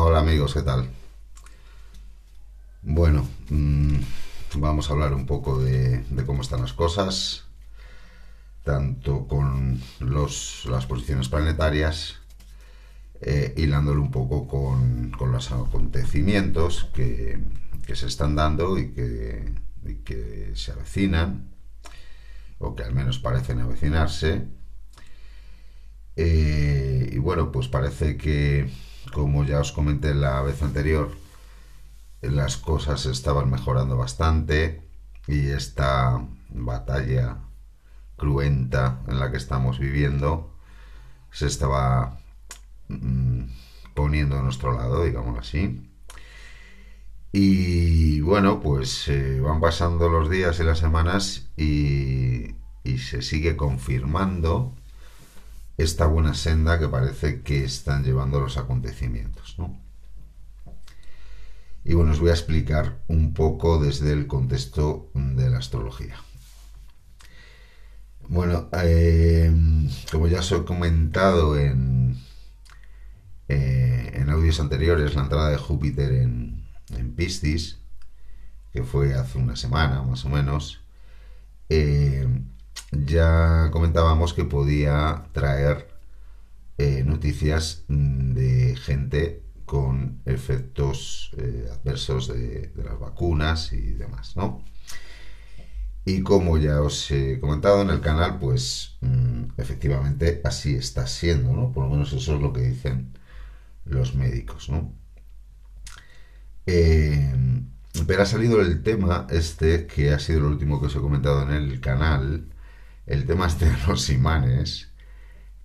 Hola amigos, ¿qué tal? Bueno, mm, vamos a hablar un poco de, cómo están las cosas, tanto con los, las posiciones planetarias, eh, hilándolo un poco con, los acontecimientos que, se están dando y que, que se avecinan, o que al menos parecen avecinarse. Eh, y bueno, pues parece que, como ya os comenté la vez anterior, las cosas estaban mejorando bastante y esta batalla cruenta en la que estamos viviendo se estaba mm, poniendo a nuestro lado, digamos así. Y bueno, pues eh, van pasando los días y las semanas y, y se sigue confirmando esta buena senda que parece que están llevando los acontecimientos. Y bueno, os voy a explicar un poco desde el contexto de la astrología. Bueno, eh, como ya os he comentado en, eh, en audios anteriores, la entrada de Júpiter en, en Piscis, que fue hace una semana más o menos, eh, ya comentábamos que podía traer eh, noticias de gente con efectos eh, adversos de, las vacunas y demás, ¿no? Y como ya os he comentado en el canal, pues mm, efectivamente así está siendo, ¿no? Por lo menos eso es lo que dicen los médicos, ¿no? Eh, pero ha salido el tema este, que ha sido lo último que os he comentado en el canal, el tema este de los imanes,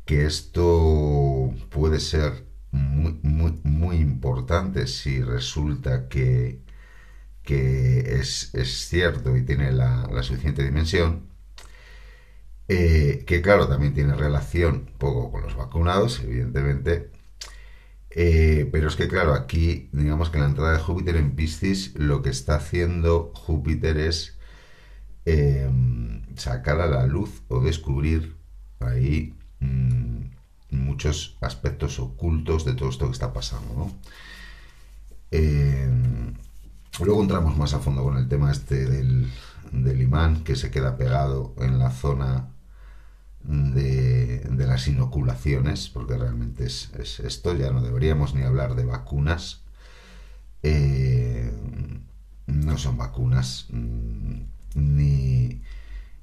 que esto puede ser muy, muy, importante si resulta que, que es, cierto y tiene la, suficiente dimensión. Eh, que claro, también tiene relación poco con los vacunados, evidentemente, eh, pero es que claro, aquí digamos que la entrada de Júpiter en Piscis lo que está haciendo Júpiter es Em, sacar a la luz o descubrir ahí mm, muchos aspectos ocultos de todo esto que está pasando. Em, luego entramos más a fondo con el tema este del, imán que se queda pegado en la zona de, las inoculaciones, porque realmente es, esto, ya no deberíamos ni hablar de vacunas. Em, no son vacunas. Mm,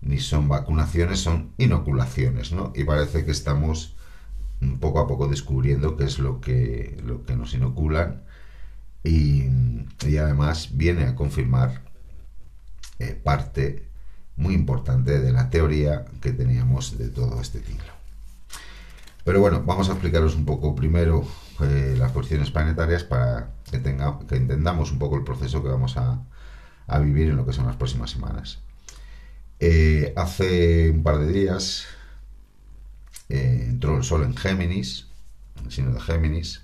ni, son vacunaciones, son inoculaciones, ¿no? Y parece que estamos poco a poco descubriendo qué es lo que, lo que nos inoculan y, además viene a confirmar eh, parte muy importante de la teoría que teníamos de todo este ciclo. Pero bueno, vamos a explicaros un poco primero eh, las posiciones planetarias para que, tenga, que entendamos un poco el proceso que vamos a, a vivir en lo que son las próximas semanas. Eh, hace un par de días eh, entró el Sol en Géminis, en el signo de Géminis,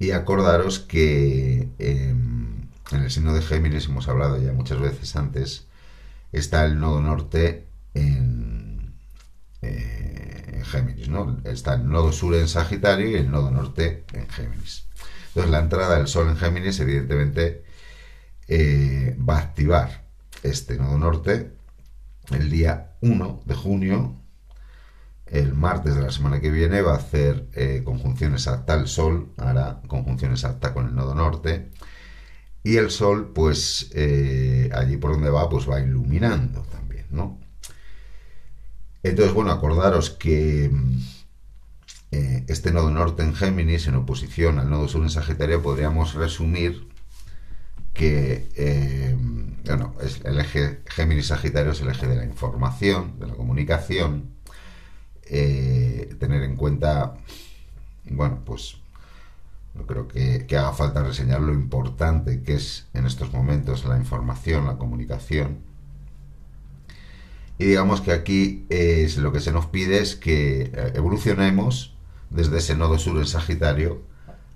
y acordaros que em, en el signo de Géminis, hemos hablado ya muchas veces antes, está el nodo norte en, eh, en Géminis, ¿no? Está el nodo sur en Sagitario y el nodo norte en Géminis. Entonces la entrada del Sol en Géminis, evidentemente, va a activar este nodo norte el día 1 de junio. El martes de la semana que viene va a hacer eh, conjunción exacta el Sol, hará conjunción exacta con el nodo norte. Y el Sol, pues eh, allí por donde va, pues va iluminando también, ¿no? Entonces, bueno, acordaros que este nodo norte en Géminis, en oposición al nodo sur en Sagitario, podríamos resumir que eh, bueno, es el eje Géminis-Sagitario es el eje de la información, de la comunicación, eh, tener en cuenta, bueno, pues no creo que, haga falta reseñar lo importante que es en estos momentos la información, la comunicación. Y digamos que aquí es lo que se nos pide es que eh, evolucionemos desde ese nodo sur en Sagitario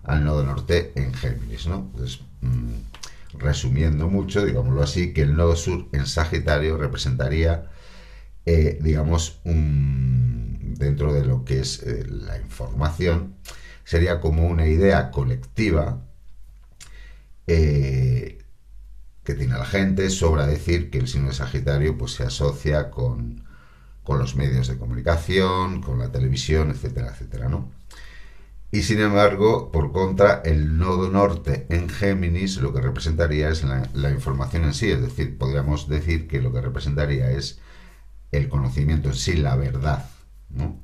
al nodo norte en Géminis, ¿no? Entonces, mm, resumiendo mucho, digámoslo así, que el nodo sur en Sagitario representaría, eh, digamos, un, dentro de lo que es eh, la información, sería como una idea colectiva eh, que tiene la gente, sobra decir que el signo de Sagitario pues, se asocia con, con los medios de comunicación, con la televisión, etcétera, etcétera, ¿no? Y sin embargo, por contra, el nodo norte en Géminis lo que representaría es la, información en sí, es decir, podríamos decir que lo que representaría es el conocimiento en sí, la verdad. ¿no?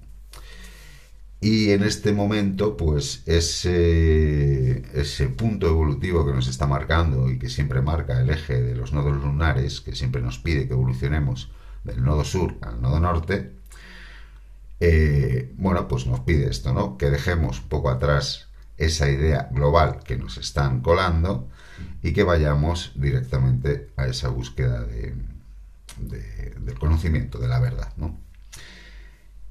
Y en este momento, pues ese, ese punto evolutivo que nos está marcando y que siempre marca el eje de los nodos lunares, que siempre nos pide que evolucionemos del nodo sur al nodo norte, eh, bueno, pues nos pide esto, ¿no? Que dejemos poco atrás esa idea global que nos están colando y que vayamos directamente a esa búsqueda de, del conocimiento, de la verdad, ¿no?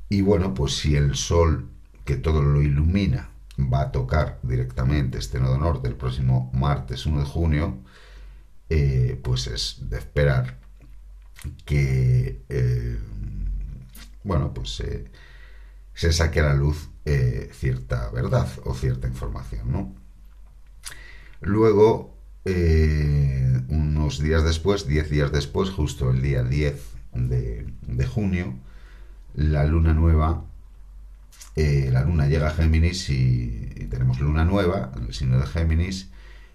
Y bueno, pues si el Sol, que todo lo ilumina, va a tocar directamente este nodo norte el próximo martes 1 de junio, eh, pues es de esperar que eh, bueno, pues eh, se saque a la luz eh, cierta verdad o cierta información, ¿no? Luego, eh, unos días después, 10 días después, justo el día 10 de, junio, la luna nueva, la luna llega a Géminis y, y, tenemos luna nueva en el signo de Géminis,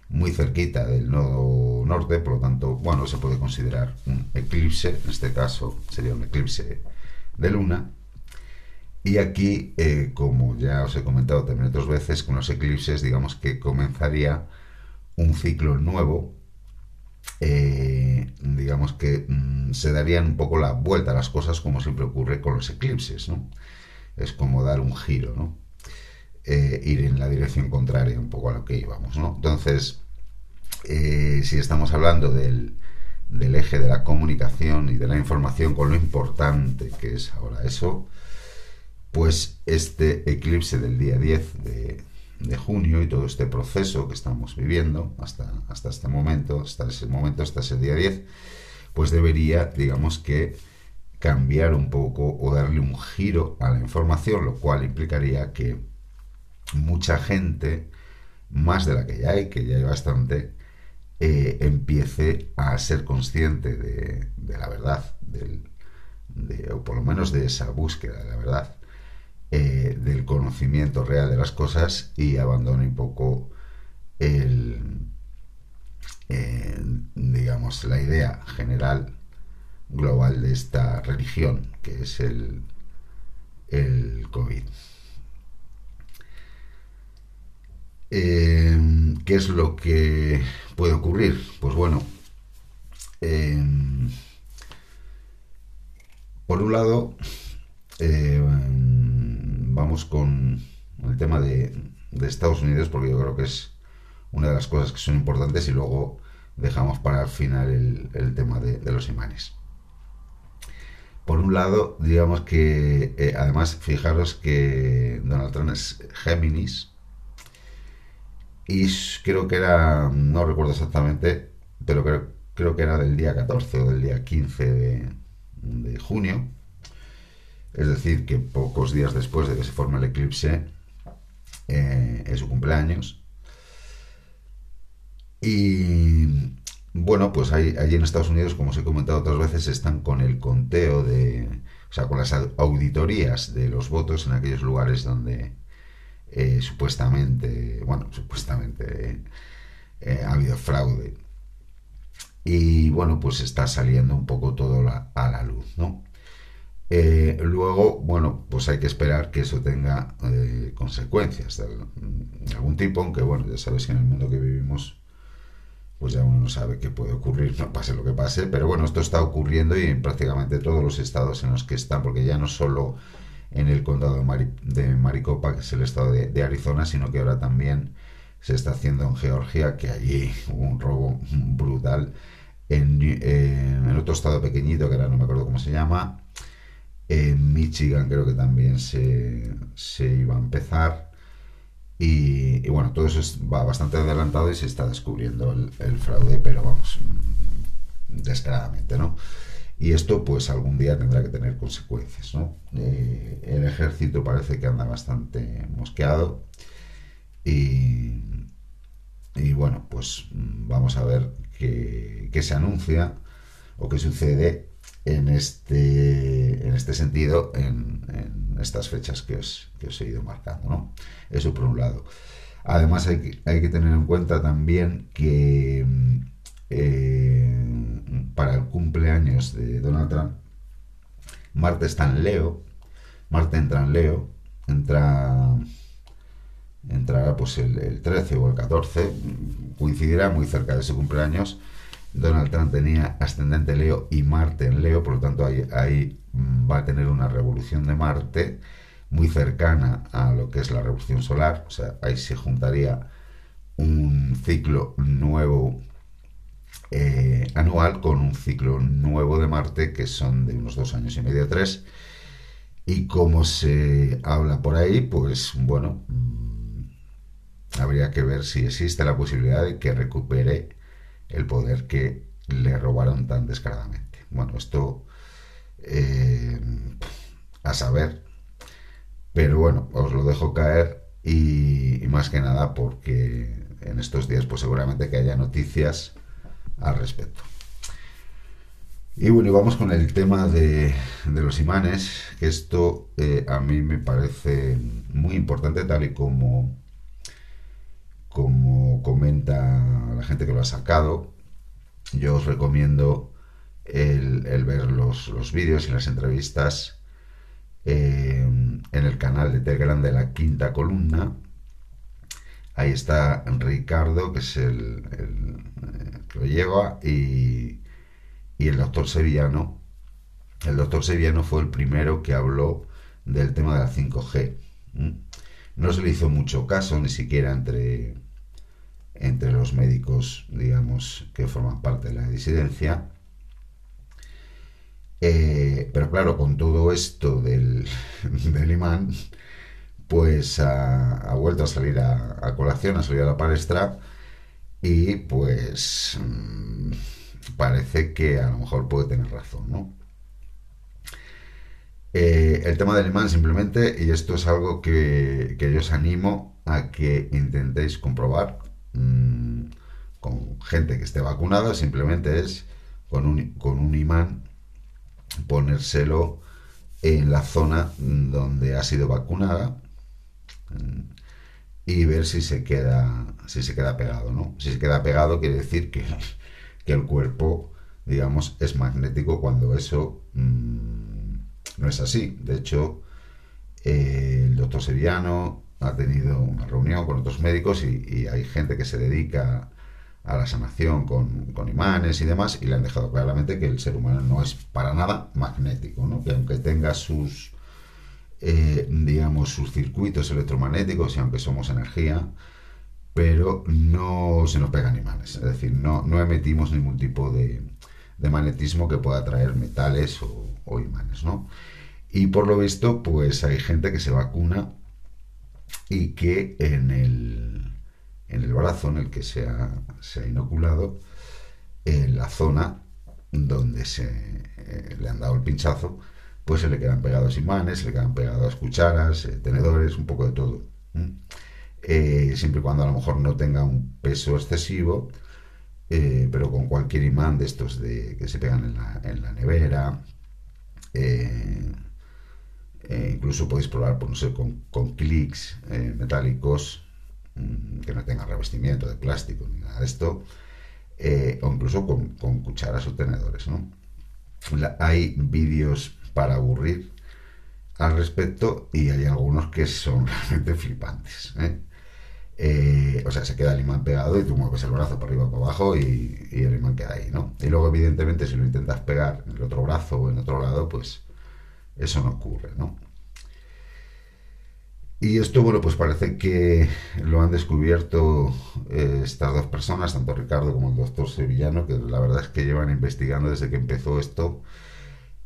muy cerquita del nodo norte, por lo tanto, bueno, se puede considerar un eclipse, en este caso sería un eclipse de luna. Y aquí, eh, como ya os he comentado también otras veces, con los eclipses, digamos que comenzaría un ciclo nuevo. Eh, digamos que mm, se darían un poco la vuelta a las cosas como siempre ocurre con los eclipses, ¿no? Es como dar un giro, ¿no? Eh, ir en la dirección contraria un poco a lo que íbamos, ¿no? Entonces, si estamos hablando del, del eje de la comunicación y de la información con lo importante que es ahora eso, pues este eclipse del día 10 de, junio y todo este proceso que estamos viviendo hasta, hasta este momento, hasta ese momento, hasta ese día 10, pues debería, digamos que, cambiar un poco o darle un giro a la información, lo cual implicaría que mucha gente, más de la que ya hay, que ya hay bastante, eh, empiece a ser consciente de, la verdad, o por lo menos de esa búsqueda de la verdad, eh, del conocimiento real de las cosas y abandone un poco el, eh, digamos, la idea general global de esta religión, que es el, el COVID. ¿Qué es lo que puede ocurrir? Pues bueno, em, por un lado, eh, vamos con el tema de, Estados Unidos, porque yo creo que es una de las cosas que son importantes y luego dejamos para el final el, tema de, los imanes. Por un lado, digamos que, eh, además, fijaros que Donald Trump es Géminis, y creo que era, no recuerdo exactamente, pero creo, creo que era del día 14 o del día 15 de, junio. Es decir, que pocos días después de que se forme el eclipse eh, es su cumpleaños. Y bueno, pues ahí, en Estados Unidos, como os he comentado otras veces, están con el conteo de, o sea, con las auditorías de los votos en aquellos lugares donde, eh, supuestamente, bueno, supuestamente eh, ha habido fraude. Y bueno, pues está saliendo un poco todo a la luz, ¿no? Eh, luego, bueno, pues hay que esperar que eso tenga consecuencias de, algún tipo, aunque bueno, ya sabes que en el mundo que vivimos, pues ya uno no sabe qué puede ocurrir, no pase lo que pase, pero bueno, esto está ocurriendo y en prácticamente todos los estados en los que están, porque ya no solo en el condado de, Maricopa, que es el estado de, Arizona, sino que ahora también se está haciendo en Georgia, que allí hubo un robo brutal. En, en otro estado pequeñito, que ahora no me acuerdo cómo se llama, en Michigan creo que también se, iba a empezar. Y, bueno, todo eso va bastante adelantado y se está descubriendo el, fraude, pero vamos, descaradamente, ¿no? Y esto pues algún día tendrá que tener consecuencias. ¿no? Eh, el ejército parece que anda bastante mosqueado Y, y bueno, pues vamos a ver qué, qué se anuncia o qué sucede en este, en este sentido en, estas fechas que os, que os, he ido marcando. ¿no? Eso por un lado. Además hay que, hay que tener en cuenta también que eh, para el cumpleaños de Donald Trump, Marte está en Leo, Marte entra en Leo, entra entrará pues el, el 13 o el 14, coincidirá muy cerca de ese cumpleaños Donald Trump tenía ascendente Leo y Marte en Leo, por lo tanto ahí, mm, va a tener una revolución de Marte muy cercana a lo que es la revolución solar, o sea, ahí se juntaría un ciclo nuevo eh, anual con un ciclo nuevo de Marte que son de unos dos años y medio, tres. Y como se habla por ahí, pues bueno, mm, habría que ver si existe la posibilidad de que recupere el poder que le robaron tan descaradamente. Bueno, esto eh, a saber, pero bueno, os lo dejo caer y, más que nada porque en estos días pues seguramente que haya noticias al respecto. Y bueno, vamos con el tema de, los imanes, que esto eh, a mí me parece muy importante tal y como como comenta la gente que lo ha sacado, yo os recomiendo el, ver los, vídeos y las entrevistas eh, en el canal de Telegram de la quinta columna. Ahí está Ricardo, que es el, que lo lleva, y, y el doctor Sevillano. El doctor Sevillano fue el primero que habló del tema de la 5G. No se le hizo mucho caso, ni siquiera entre, entre los médicos, digamos, que forman parte de la disidencia. Eh, pero claro, con todo esto del, del imán, pues ha, vuelto a salir a, colación, ha salido a la palestra y pues mm, parece que a lo mejor puede tener razón, ¿no? Eh, el tema del imán simplemente, y esto es algo que, que yo os animo a que intentéis comprobar, Mm, con gente que esté vacunada, simplemente es con un, con un imán ponérselo en la zona donde ha sido vacunada mm, y ver si se queda si se queda pegado no si se queda pegado quiere decir que, que el cuerpo digamos es magnético cuando eso mm, no es así. De hecho eh, el doctor Sevillano ha tenido una reunión con otros médicos y, hay gente que se dedica a la sanación con, imanes y demás y le han dejado claramente que el ser humano no es para nada magnético, ¿no? que aunque tenga sus, eh, digamos, sus circuitos electromagnéticos y aunque somos energía, pero no se nos pegan imanes, es decir, no, no emitimos ningún tipo de, magnetismo que pueda traer metales o, o imanes, ¿no? Y por lo visto, pues hay gente que se vacuna y que en el, en el brazo en el que se ha, se ha inoculado, en la zona donde se eh, le han dado el pinchazo, pues se le quedan pegados imanes, se le quedan pegados cucharas, eh, tenedores, un poco de todo. Eh, siempre y cuando a lo mejor no tenga un peso excesivo, pero con cualquier imán de estos de, que se pegan en la, en la nevera, eh, incluso podéis probar, pues, con, con clics eh, metálicos mm, que no tengan revestimiento de plástico ni nada de esto, eh, o incluso con, cucharas o tenedores. hay vídeos para aburrir al respecto y hay algunos que son realmente flipantes. o sea, se queda el imán pegado y tú mueves el brazo para arriba o para abajo y, y, el imán queda ahí, ¿no? Y luego, evidentemente, si lo intentas pegar en el otro brazo o en otro lado, pues eso no ocurre, ¿no? Y esto, bueno, pues parece que lo han descubierto eh, estas dos personas, tanto Ricardo como el doctor Sevillano, que la verdad es que llevan investigando desde que empezó esto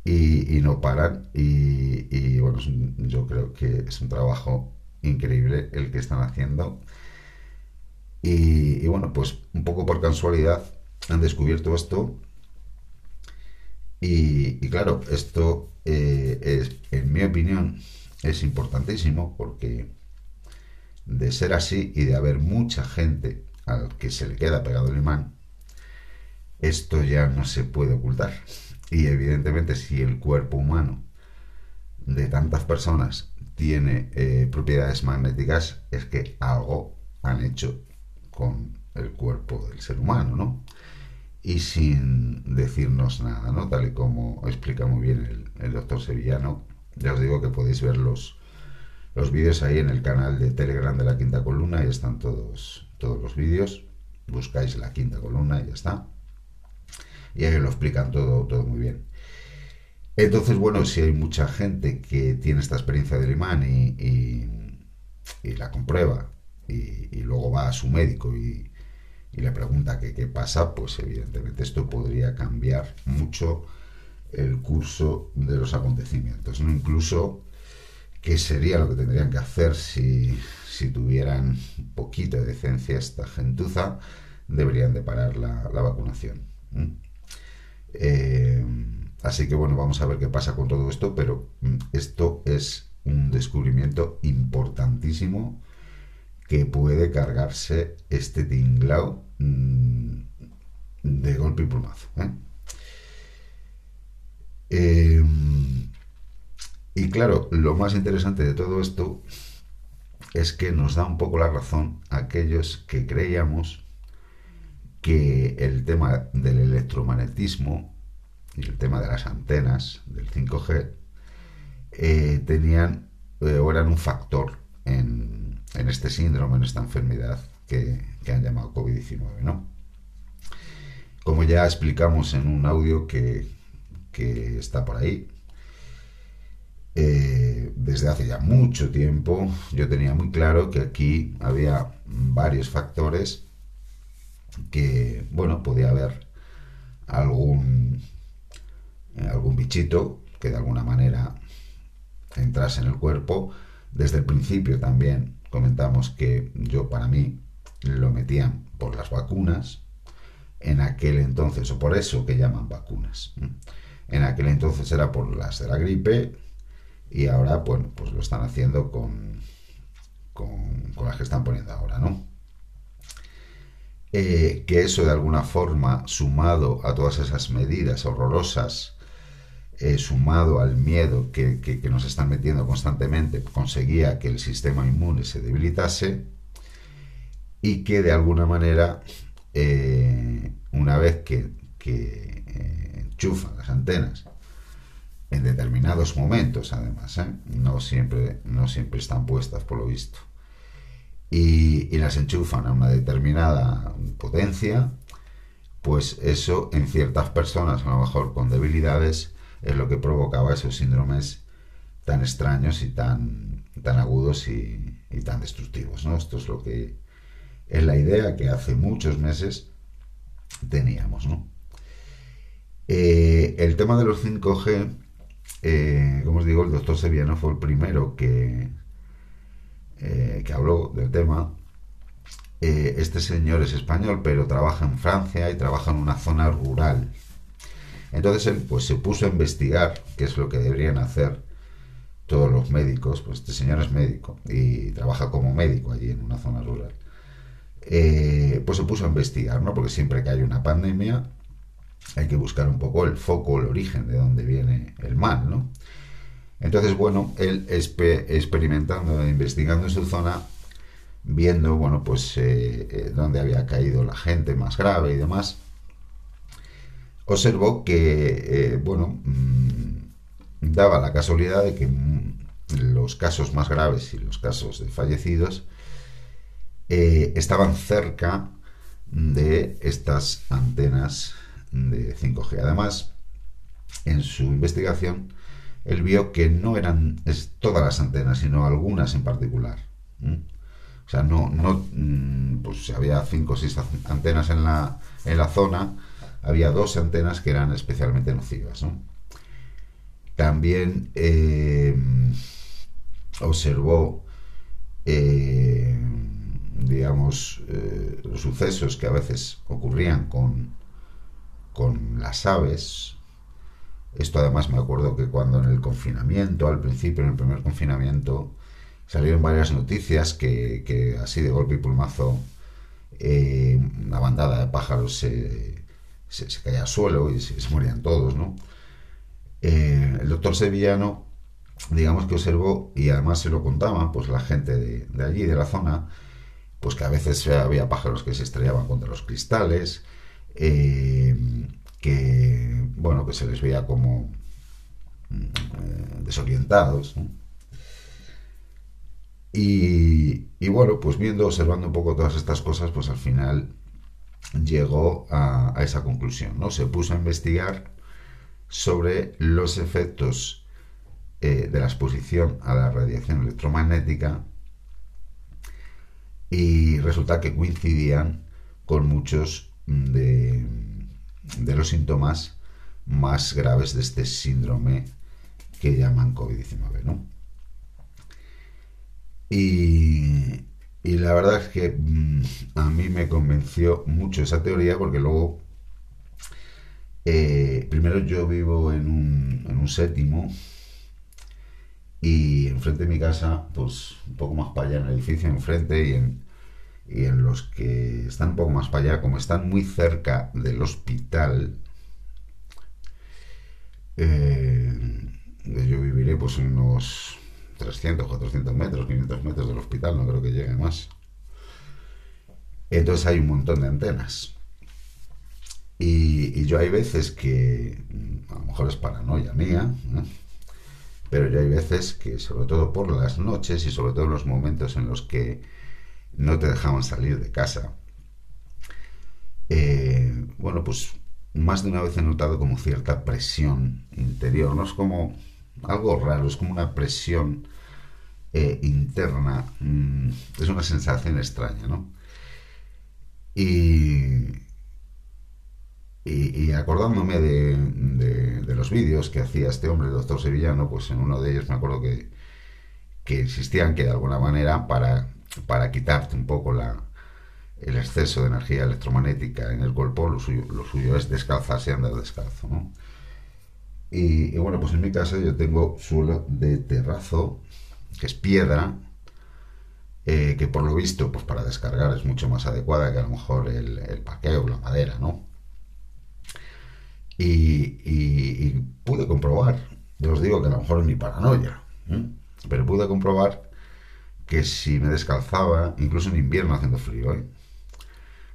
y, no paran. Y, bueno, yo creo que es un trabajo increíble el que están haciendo. Y, bueno, pues un poco por casualidad han descubierto esto. Y, claro, esto eh, es, en mi opinión, es importantísimo porque de ser así y de haber mucha gente al que se le queda pegado el imán, esto ya no se puede ocultar. Y evidentemente si el cuerpo humano de tantas personas tiene eh, propiedades magnéticas, es que algo han hecho con el cuerpo del ser humano, ¿no? Y sin decirnos nada, ¿no? Tal y como explica muy bien el, doctor Sevillano, ya os digo que podéis ver los, los vídeos ahí en el canal de Telegram de la quinta columna y están todos, todos los vídeos. Buscáis la quinta columna y ya está. Y ahí lo explican todo, todo muy bien. Entonces, bueno, si hay mucha gente que tiene esta experiencia del imán y, la comprueba y, luego va a su médico y, le pregunta qué pasa, pues evidentemente esto podría cambiar mucho el curso de los acontecimientos. ¿no? Incluso qué sería lo que tendrían que hacer si, tuvieran un poquito de decencia esta gentuza, deberían de parar la, vacunación. Eh, así que bueno, vamos a ver qué pasa con todo esto, pero mm, esto es un descubrimiento importantísimo que puede cargarse este tinglao mm, de golpe y plumazo. ¿eh? Eh, y claro, lo más interesante de todo esto es que nos da un poco la razón a aquellos que creíamos que el tema del electromagnetismo y el tema de las antenas del 5G eh, tenían o eran un factor en, este síndrome, en esta enfermedad que, han llamado COVID-19, ¿no? Como ya explicamos en un audio que, que está por ahí, eh, desde hace ya mucho tiempo yo tenía muy claro que aquí había varios factores que, bueno, podía haber algún, algún bichito que de alguna manera entrase en el cuerpo. Desde el principio también comentamos que yo para mí lo metían por las vacunas, en aquel entonces, o por eso que llaman vacunas. En aquel entonces era por las de la gripe, y ahora, bueno, pues lo están haciendo con, con, las que están poniendo ahora, ¿no? Eh, que eso de alguna forma, sumado a todas esas medidas horrorosas, eh, sumado al miedo que, nos están metiendo constantemente, conseguía que el sistema inmune se debilitase y que de alguna manera, eh, una vez que, que enchufan las antenas en determinados momentos, además, ¿eh? no, siempre, no siempre están puestas, por lo visto. Y, las enchufan a una determinada potencia, pues eso en ciertas personas, a lo mejor con debilidades, es lo que provocaba esos síndromes tan extraños y tan, tan agudos y, tan destructivos. ¿no? Esto es lo que es la idea que hace muchos meses teníamos. ¿no? Eh, el tema de los 5G eh, como os digo, el doctor Sevillano fue el primero que, eh, que habló del tema. Este señor es español, pero trabaja en Francia y trabaja en una zona rural. Entonces él pues, se puso a investigar qué es lo que deberían hacer todos los médicos. Pues este señor es médico y trabaja como médico allí en una zona rural. pues se puso a investigar, ¿no? Porque siempre que hay una pandemia, hay que buscar un poco el foco, el origen de dónde viene el mal, ¿no? Entonces, bueno, él experimentando, investigando en su zona, viendo, bueno, pues eh, eh, dónde había caído la gente más grave y demás, observó que, eh, bueno, mm, daba la casualidad de que mm, los casos más graves y los casos de fallecidos estaban cerca de estas antenas de 5G. Además, en su investigación, él vio que no eran todas las antenas, sino algunas en particular. O sea, no, no, mm, pues había cinco o seis antenas en la, en la zona, había dos antenas que eran especialmente nocivas. También eh, observó, eh, digamos, eh, los sucesos que a veces ocurrían con, con las aves. Esto además me acuerdo que cuando en el confinamiento, al principio, en el primer confinamiento, salieron varias noticias que, así de golpe y pulmazo eh, una bandada de pájaros se, se, caía al suelo y se, morían todos, ¿no? Eh, el doctor Sevillano, digamos que observó, y además se lo contaba, pues la gente de, allí, de la zona, pues que a veces había pájaros que se estrellaban contra los cristales, eh, que, bueno, que se les veía como desorientados, ¿no? Y, bueno, pues viendo, observando un poco todas estas cosas, pues al final llegó a, esa conclusión, ¿no? Se puso a investigar sobre los efectos eh, de la exposición a la radiación electromagnética y resulta que coincidían con muchos de, de los síntomas más graves de este síndrome que llaman COVID-19, ¿no? Y, la verdad es que mm, a mí me convenció mucho esa teoría porque luego, eh, primero yo vivo en un, en un séptimo y enfrente de mi casa, pues un poco más para allá en el edificio enfrente y en, y en los que están un poco más para allá, como están muy cerca del hospital, eh, yo viviré pues unos 300, 400 metros, 500 metros del hospital, no creo que llegue más. Entonces hay un montón de antenas. Y, yo hay veces que, a lo mejor es paranoia mía, pero yo hay veces que, sobre todo por las noches y sobre todo en los momentos en los que no te dejaban salir de casa, eh, bueno, pues más de una vez he notado como cierta presión interior, no es como algo raro, es como una presión eh, interna, mm, es una sensación extraña, ¿no? Y, y, acordándome de, los vídeos que hacía este hombre, el doctor Sevillano, pues en uno de ellos me acuerdo que, que existían que de alguna manera para, para quitarte un poco la, el exceso de energía electromagnética en el cuerpo, lo suyo, lo suyo es descalzarse y andar descalzo. Y, bueno, pues en mi casa yo tengo suelo de terrazo, que es piedra, eh, que por lo visto, pues para descargar es mucho más adecuada que a lo mejor el, el paqueo la madera, ¿no? Y, pude comprobar, yo os digo que a lo mejor es mi paranoia, pero pude comprobar que si me descalzaba, incluso en invierno haciendo frío, ¿eh?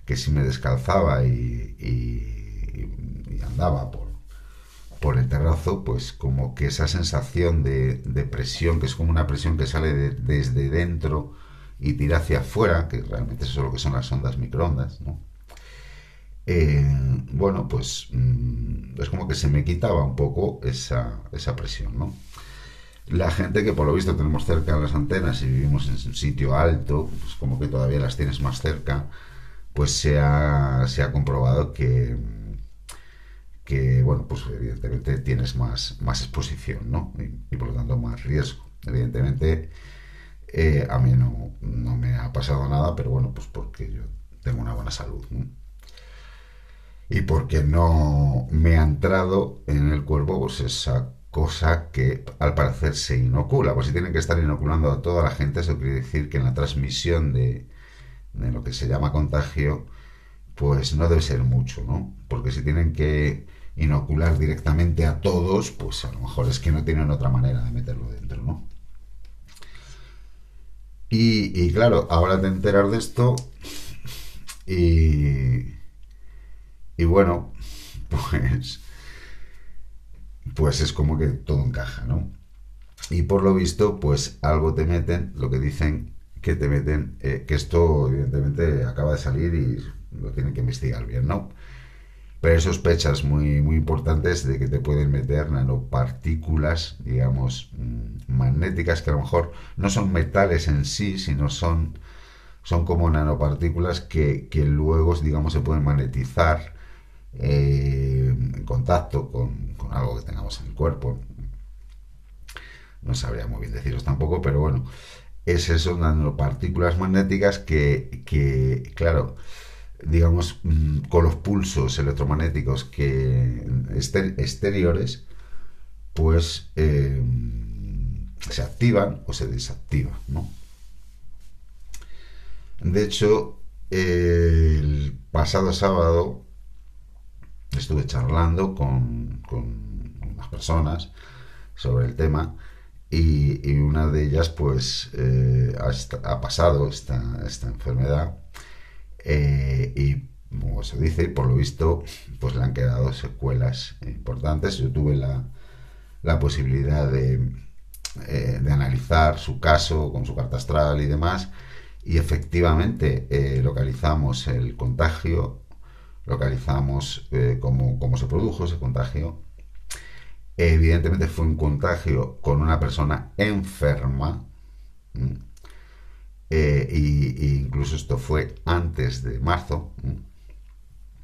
que si me descalzaba y, y andaba por por el terrazo, pues como que esa sensación de, presión, que es como una presión que sale desde dentro y tira hacia afuera, que realmente eso es lo que son las ondas microondas, ¿no? Eh, bueno, pues mm, es como que se me quitaba un poco esa, esa presión, ¿no? La gente que por lo visto tenemos cerca las antenas y vivimos en un sitio alto, pues como que todavía las tienes más cerca, pues se ha, se ha comprobado que que, bueno, pues evidentemente tienes más, más exposición, ¿no? Y, por lo tanto más riesgo. Evidentemente, eh, a mí no, no, me ha pasado nada, pero bueno, pues porque yo tengo una buena salud, Y porque no me ha entrado en el cuerpo pues esa cosa que al parecer se inocula. Pues si tienen que estar inoculando a toda la gente, eso quiere decir que en la transmisión de, de lo que se llama contagio, pues no debe ser mucho, ¿no? Porque si tienen que inocular directamente a todos, pues a lo mejor es que no tienen otra manera de meterlo dentro, ¿no? Y, claro, ahora te enterar de esto y, y bueno, pues, pues es como que todo encaja, ¿no? Y por lo visto, pues algo te meten, lo que dicen que te meten, eh, que esto evidentemente acaba de salir y lo tienen que investigar bien, ¿no? Pero hay sospechas muy, muy importantes de que te pueden meter nanopartículas, digamos, mm, magnéticas, que a lo mejor no son metales en sí, sino son, son como nanopartículas que, que luego, digamos, se pueden magnetizar eh, en contacto con, con, algo que tengamos en el cuerpo. No sabría muy bien deciros tampoco, pero bueno, es eso, nanopartículas magnéticas que, que claro, digamos, mm, con los pulsos electromagnéticos que exteriores, pues, eh, se activan o se desactivan, ¿no? De hecho, el pasado sábado estuve charlando con, con unas personas sobre el tema y, una de ellas pues eh, ha, pasado esta, esta enfermedad eh, y como se dice, por lo visto pues le han quedado secuelas importantes. Yo tuve la, la posibilidad de, eh, de analizar su caso con su carta astral y demás y efectivamente localizamos el contagio, localizamos cómo, cómo se produjo ese contagio Evidentemente fue un contagio con una persona enferma. E incluso esto fue antes de marzo,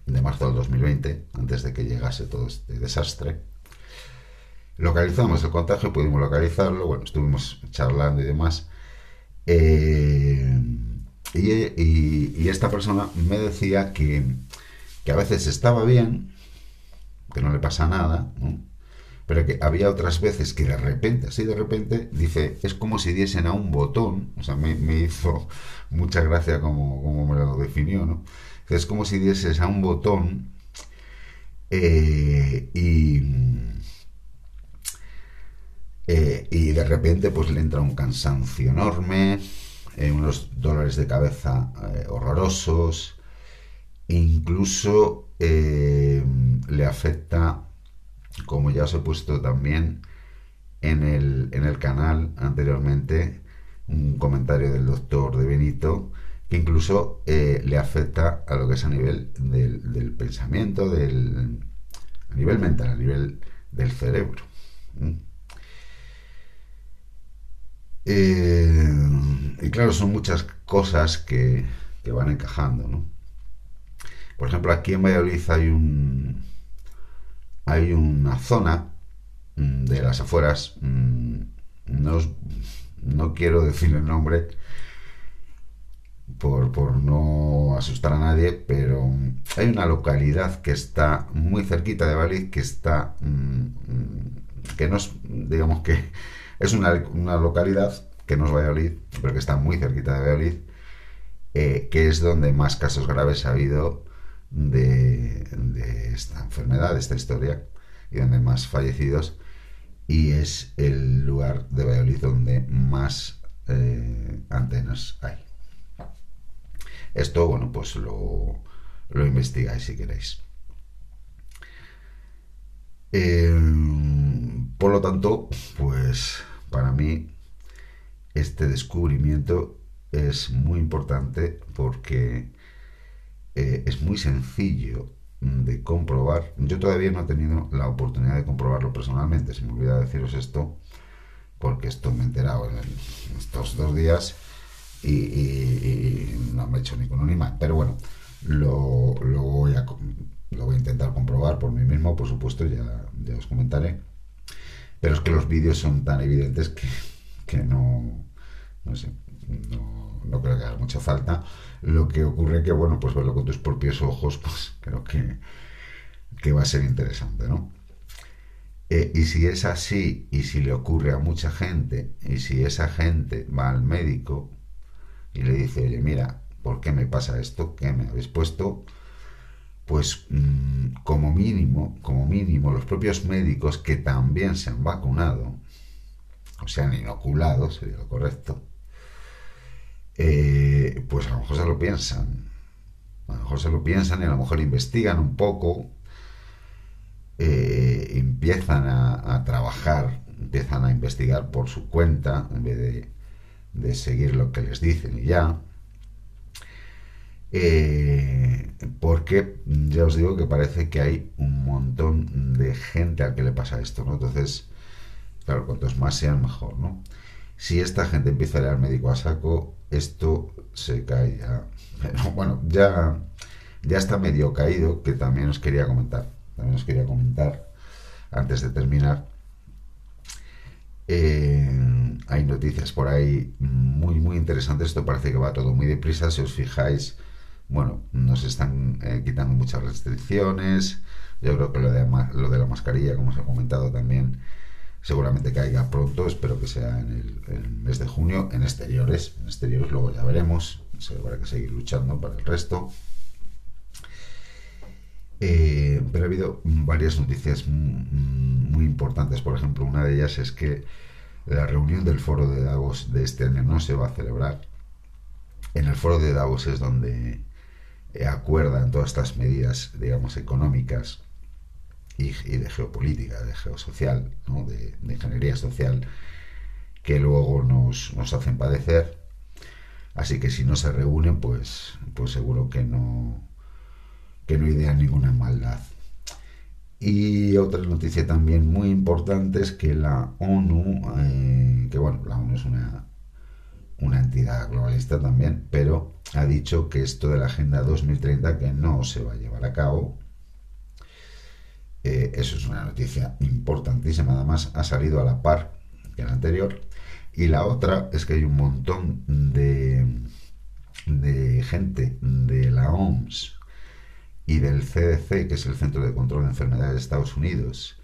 de marzo del 2020, antes de que llegase todo este desastre. Localizamos el contagio, pudimos localizarlo, bueno, estuvimos charlando y demás. Eh, y, esta persona me decía que, que, a veces estaba bien, que no le pasa nada, pero que había otras veces que de repente, así de repente, dice, es como si diesen a un botón, o sea, me, hizo mucha gracia como, como, me lo definió, ¿no? Es como si dieses a un botón eh, y, eh, y de repente pues le entra un cansancio enorme, eh, unos dolores de cabeza horrorosos, incluso le afecta como ya os he puesto también en el, en el canal anteriormente, un comentario del doctor de Benito, que incluso eh, le afecta a lo que es a nivel del, pensamiento, del, a nivel mental, a nivel del cerebro. Eh, y claro, son muchas cosas que, que van encajando, ¿no? Por ejemplo, aquí en Valladolid hay un, hay una zona mm, de las afueras, mm, no, no quiero decir el nombre por, no asustar a nadie, pero hay una localidad que está muy cerquita de Valladolid, que está, mm, que no es, digamos que es una, localidad que no es Valladolid, pero que está muy cerquita de Valladolid, eh, que es donde más casos graves ha habido de, esta enfermedad, de esta historia, y donde más fallecidos, y es el lugar de Valladolid donde más eh, antenas hay. Esto, bueno, pues lo, lo investigáis si queréis. Eh, por lo tanto, pues para mí este descubrimiento es muy importante porque eh, es muy sencillo de comprobar. Yo todavía no he tenido la oportunidad de comprobarlo personalmente, se me olvida deciros esto, porque esto me he enterado en estos dos días y, no me he hecho ni con un imán. Pero bueno, lo, lo, voy a, lo voy a intentar comprobar por mí mismo, por supuesto, ya, ya os comentaré. Pero es que los vídeos son tan evidentes que, que no, no sé, no, no creo que haga mucha falta. Lo que ocurre que, bueno, pues verlo con tus propios ojos, pues creo que, que va a ser interesante, ¿no? Eh, y si es así, y si le ocurre a mucha gente, y si esa gente va al médico y le dice, oye, mira, ¿por qué me pasa esto? ¿Qué me habéis puesto? Pues mm, como mínimo, como mínimo, los propios médicos que también se han vacunado, o se han inoculado, sería lo correcto, eh, pues a lo mejor se lo piensan. A lo mejor se lo piensan y a lo mejor investigan un poco, eh, empiezan a, trabajar, empiezan a investigar por su cuenta en vez de, seguir lo que les dicen y ya. Eh, porque ya os digo que parece que hay un montón de gente al que le pasa esto, ¿no? Entonces, claro, cuantos más sean, mejor, ¿no? Si esta gente empieza a al médico a saco, esto se cae ya. bueno, ya, ya está medio caído, que también os quería comentar. También os quería comentar antes de terminar. Eh, hay noticias por ahí muy, muy interesantes. Esto parece que va todo muy deprisa. Si os fijáis, bueno, nos están eh, quitando muchas restricciones. Yo creo que lo de, lo de la mascarilla, como os he comentado también, seguramente caiga pronto, espero que sea en el, mes de junio, en exteriores, en exteriores luego ya veremos, habrá que seguir luchando para el resto. Eh, pero ha habido varias noticias muy importantes, por ejemplo, una de ellas es que la reunión del foro de Davos de este año no se va a celebrar. En el foro de Davos es donde acuerdan todas estas medidas, digamos, económicas y, de geopolítica, de geosocial, ¿no? de, ingeniería social, que luego nos, nos, hacen padecer. Así que si no se reúnen, pues, pues seguro que no, que no idean ninguna maldad. Y otra noticia también muy importante es que la ONU, eh, que bueno, la ONU es una, una entidad globalista también, pero ha dicho que esto de la Agenda 2030 que no se va a llevar a cabo, eh, eso es una noticia importantísima, además ha salido a la par que la anterior. Y la otra es que hay un montón de, de gente de la OMS y del CDC, que es el Centro de Control de Enfermedades de Estados Unidos,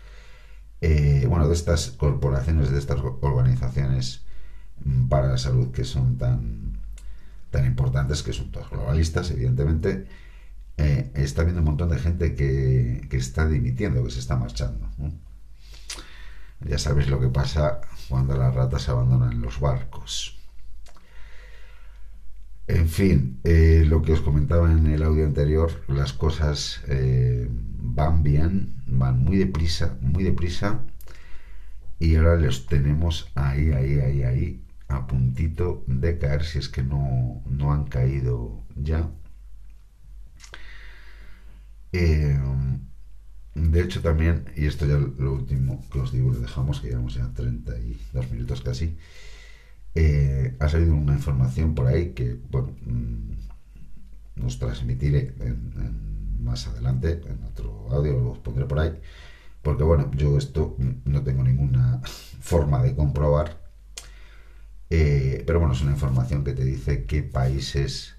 eh, bueno, de estas corporaciones, de estas organizaciones para la salud que son tan, tan importantes, que son todos globalistas, evidentemente, eh, está habiendo un montón de gente que, está dimitiendo, que se está marchando. Ya sabéis lo que pasa cuando las ratas abandonan los barcos. En fin, eh, lo que os comentaba en el audio anterior, las cosas eh, van bien, van muy deprisa, muy deprisa, y ahora los tenemos ahí, ahí, ahí, ahí, a puntito de caer, si es que no, no han caído ya. Eh, de hecho también, y esto ya lo último que os digo, lo dejamos, que llevamos ya 32 minutos casi, eh, ha salido una información por ahí que, bueno, mm, os transmitiré más adelante, en otro audio lo os pondré por ahí, porque bueno, yo esto no tengo ninguna forma de comprobar, eh, pero bueno, es una información que te dice qué países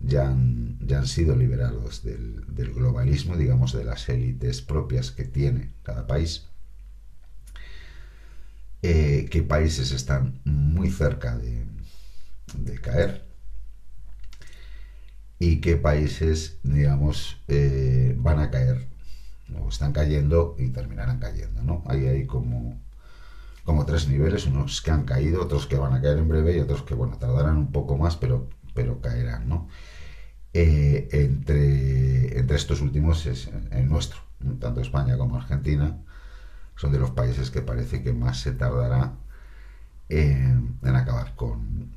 ya han, ya han sido liberados del, globalismo, digamos, de las élites propias que tiene cada país. Eh, qué países están muy cerca de, caer y qué países, digamos, eh, van a caer o están cayendo y terminarán cayendo, ¿no? Ahí hay como, como tres niveles, unos que han caído, otros que van a caer en breve y otros que, bueno, tardarán un poco más, pero, pero caerán, ¿no? Eh, entre, entre estos últimos es el nuestro, tanto España como Argentina, son de los países que parece que más se tardará en, acabar con,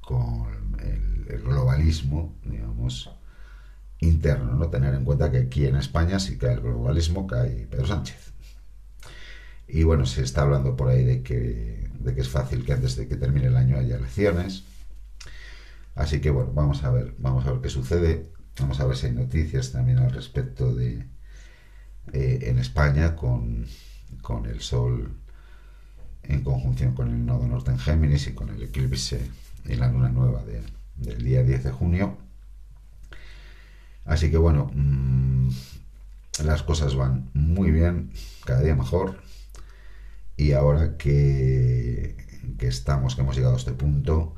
con el, globalismo, digamos, interno, ¿no? Tener en cuenta que aquí en España si cae el globalismo, cae Pedro Sánchez. Y bueno, se está hablando por ahí de que, de que es fácil que antes de que termine el año haya elecciones Así que bueno, vamos a ver, vamos a ver qué sucede. Vamos a ver si hay noticias también al respecto de eh, en España con, el Sol en conjunción con el nodo norte en Géminis y con el eclipse y la luna nueva del día 10 de junio. Así que bueno, mm, las cosas van muy bien, cada día mejor. Y ahora que, que estamos, que hemos llegado a este punto,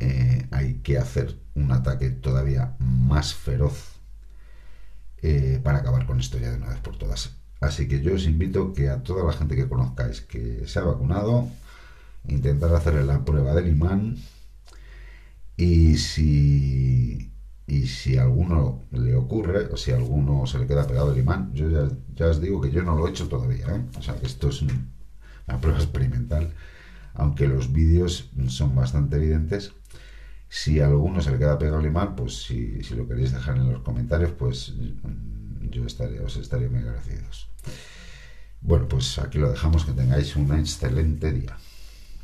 eh, hay que hacer un ataque todavía más feroz eh, para acabar con esto ya de una vez por todas. Así que yo os invito que a toda la gente que conozcáis que se ha vacunado, intentar hacerle la prueba del imán y si y si alguno le ocurre o si alguno se le queda pegado el imán, yo ya, os digo que yo no lo he hecho todavía, ¿eh? o sea que esto es una prueba experimental, aunque los vídeos son bastante evidentes si a alguno se le queda pegado el imán, pues si, si lo queréis dejar en los comentarios, pues mm, yo estaría, os estaría muy agradecidos. Bueno, pues aquí lo dejamos, que tengáis un excelente día.